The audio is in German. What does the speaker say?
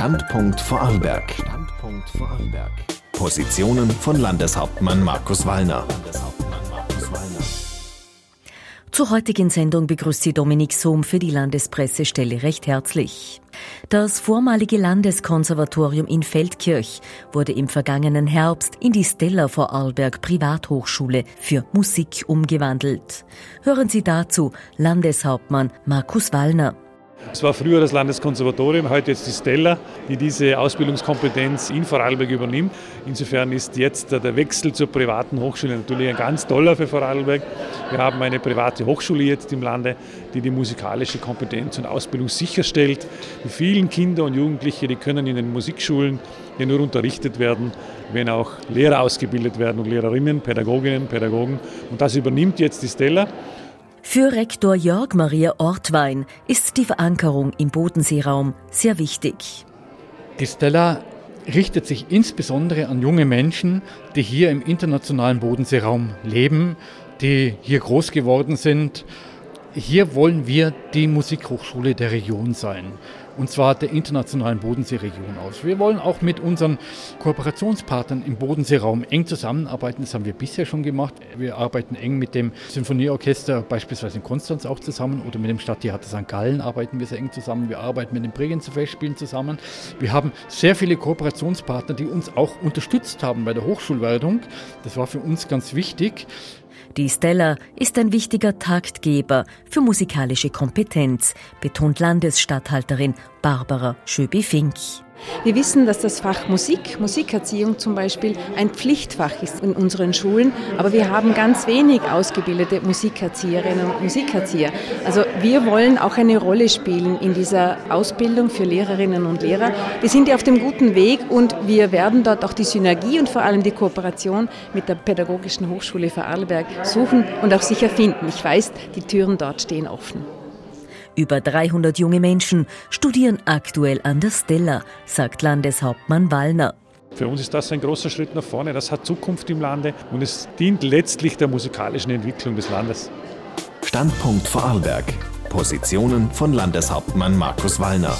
Standpunkt Vorarlberg. Standpunkt Vorarlberg. Positionen von Landeshauptmann Markus Wallner. Zur heutigen Sendung begrüßt sie Dominik Sohm für die Landespressestelle recht herzlich. Das vormalige Landeskonservatorium in Feldkirch wurde im vergangenen Herbst in die Stella Vorarlberg Privathochschule für Musik umgewandelt. Hören Sie dazu Landeshauptmann Markus Wallner. Es war früher das Landeskonservatorium, heute jetzt die Stella, die diese Ausbildungskompetenz in Vorarlberg übernimmt. Insofern ist jetzt der Wechsel zur privaten Hochschule natürlich ein ganz toller für Vorarlberg. Wir haben eine private Hochschule jetzt im Lande, die die musikalische Kompetenz und Ausbildung sicherstellt. Die vielen Kinder und Jugendliche, die können in den Musikschulen ja nur unterrichtet werden, wenn auch Lehrer ausgebildet werden und Lehrerinnen, Pädagoginnen, Pädagogen. Und das übernimmt jetzt die Stella. Für Rektor Jörg Maria Ortwein ist die Verankerung im Bodenseeraum sehr wichtig. Die Stella richtet sich insbesondere an junge Menschen, die hier im internationalen Bodenseeraum leben, die hier groß geworden sind. Hier wollen wir die Musikhochschule der Region sein und zwar der internationalen Bodenseeregion aus. Wir wollen auch mit unseren Kooperationspartnern im Bodenseeraum eng zusammenarbeiten. Das haben wir bisher schon gemacht. Wir arbeiten eng mit dem Sinfonieorchester beispielsweise in Konstanz auch zusammen oder mit dem Stadttheater St. Gallen arbeiten wir sehr eng zusammen. Wir arbeiten mit den Bregenzer Festspielen zusammen. Wir haben sehr viele Kooperationspartner, die uns auch unterstützt haben bei der Hochschulwertung. Das war für uns ganz wichtig. Die Stella ist ein wichtiger Taktgeber für musikalische Kompetenz, betont Landesstatthalterin Barbara Schöbi-Fink. Wir wissen, dass das Fach Musik, Musikerziehung zum Beispiel, ein Pflichtfach ist in unseren Schulen, aber wir haben ganz wenig ausgebildete Musikerzieherinnen und Musikerzieher. Also wir wollen auch eine Rolle spielen in dieser Ausbildung für Lehrerinnen und Lehrer. Wir sind ja auf dem guten Weg und wir werden dort auch die Synergie und vor allem die Kooperation mit der Pädagogischen Hochschule Vorarlberg suchen und auch sicher finden. Ich weiß, die Türen dort stehen offen. Über 300 junge Menschen studieren aktuell an der Stella, sagt Landeshauptmann Wallner. Für uns ist das ein großer Schritt nach vorne. Das hat Zukunft im Lande und es dient letztlich der musikalischen Entwicklung des Landes. Standpunkt Vorarlberg. Positionen von Landeshauptmann Markus Wallner.